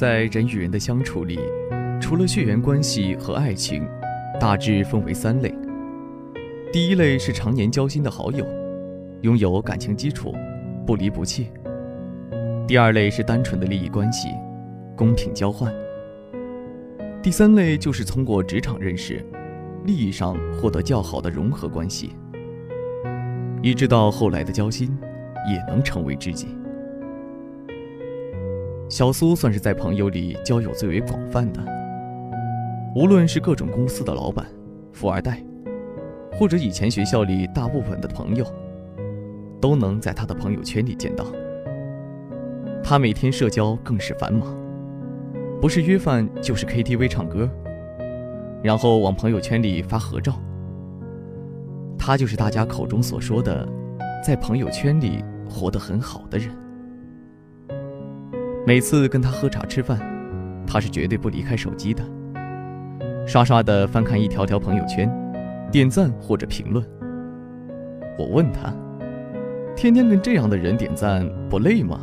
在人与人的相处里，除了血缘关系和爱情，大致分为三类。第一类是常年交心的好友，拥有感情基础，不离不弃。第二类是单纯的利益关系，公平交换。第三类就是通过职场认识，利益上获得较好的融合关系，一直到后来的交心，也能成为知己。小苏算是在朋友里交友最为广泛的，无论是各种公司的老板、富二代，或者以前学校里大部分的朋友，都能在他的朋友圈里见到。他每天社交更是繁忙。不是约饭就是 KTV 唱歌，然后往朋友圈里发合照。他就是大家口中所说的，在朋友圈里活得很好的人。每次跟他喝茶吃饭，他是绝对不离开手机的，刷刷的翻看一条条朋友圈，点赞或者评论。我问他，天天跟这样的人点赞不累吗？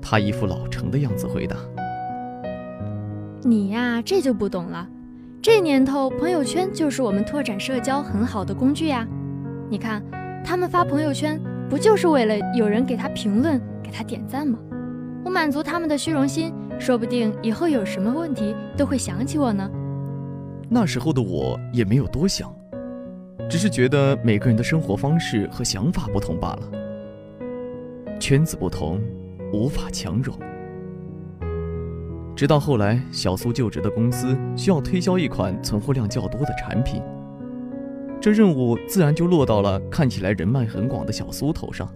他一副老成的样子回答。你呀，这就不懂了。这年头，朋友圈就是我们拓展社交很好的工具呀。你看，他们发朋友圈，不就是为了有人给他评论、给他点赞吗？我满足他们的虚荣心，说不定以后有什么问题都会想起我呢。那时候的我也没有多想，只是觉得每个人的生活方式和想法不同罢了。圈子不同，无法强融。直到后来，小苏就职的公司需要推销一款存货量较多的产品，这任务自然就落到了看起来人脉很广的小苏头上。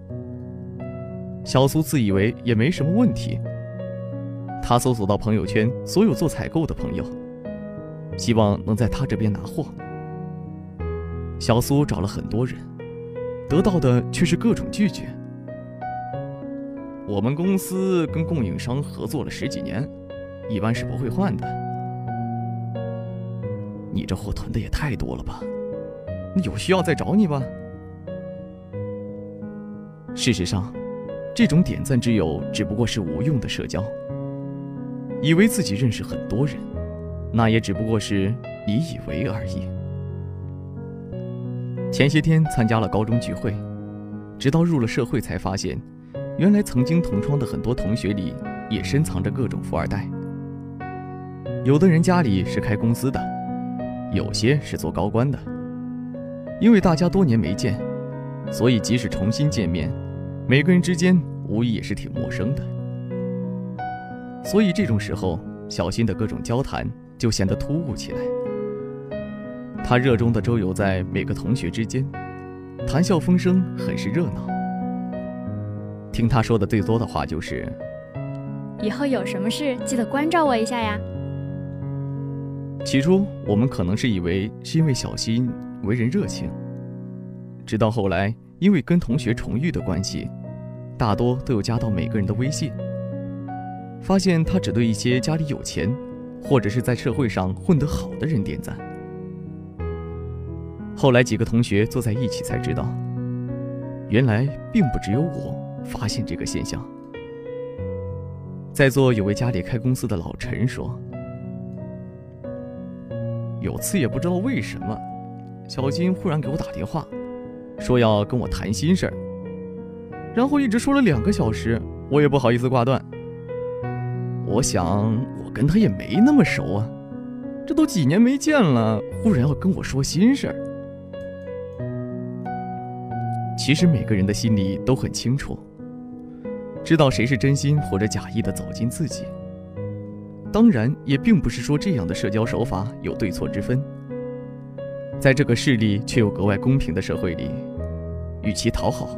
小苏自以为也没什么问题，他搜索到朋友圈所有做采购的朋友，希望能在他这边拿货。小苏找了很多人，得到的却是各种拒绝。我们公司跟供应商合作了十几年。一般是不会换的。你这货囤的也太多了吧？那有需要再找你吧。事实上，这种点赞之友只不过是无用的社交。以为自己认识很多人，那也只不过是你以为而已。前些天参加了高中聚会，直到入了社会才发现，原来曾经同窗的很多同学里也深藏着各种富二代。有的人家里是开公司的，有些是做高官的。因为大家多年没见，所以即使重新见面，每个人之间无疑也是挺陌生的。所以这种时候，小新的各种交谈就显得突兀起来。他热衷的周游在每个同学之间，谈笑风生，很是热闹。听他说的最多的话就是：“以后有什么事记得关照我一下呀。”起初我们可能是以为是因为小新为人热情，直到后来因为跟同学重遇的关系，大多都有加到每个人的微信，发现他只对一些家里有钱，或者是在社会上混得好的人点赞。后来几个同学坐在一起才知道，原来并不只有我发现这个现象。在座有位家里开公司的老陈说。有次也不知道为什么，小金忽然给我打电话，说要跟我谈心事儿，然后一直说了两个小时，我也不好意思挂断。我想我跟他也没那么熟啊，这都几年没见了，忽然要跟我说心事儿。其实每个人的心里都很清楚，知道谁是真心或者假意的走进自己。当然，也并不是说这样的社交手法有对错之分。在这个势利却又格外公平的社会里，与其讨好，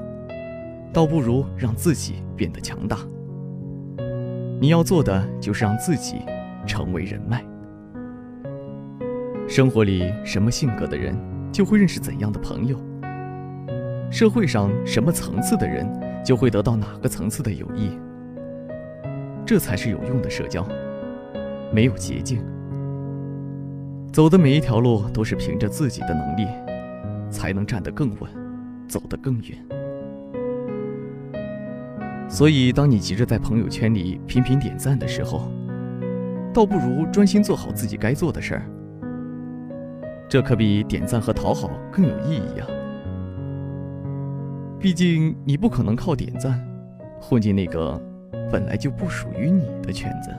倒不如让自己变得强大。你要做的就是让自己成为人脉。生活里什么性格的人，就会认识怎样的朋友；社会上什么层次的人，就会得到哪个层次的友谊。这才是有用的社交。没有捷径，走的每一条路都是凭着自己的能力，才能站得更稳，走得更远。所以，当你急着在朋友圈里频频点赞的时候，倒不如专心做好自己该做的事儿。这可比点赞和讨好更有意义呀。毕竟，你不可能靠点赞混进那个本来就不属于你的圈子。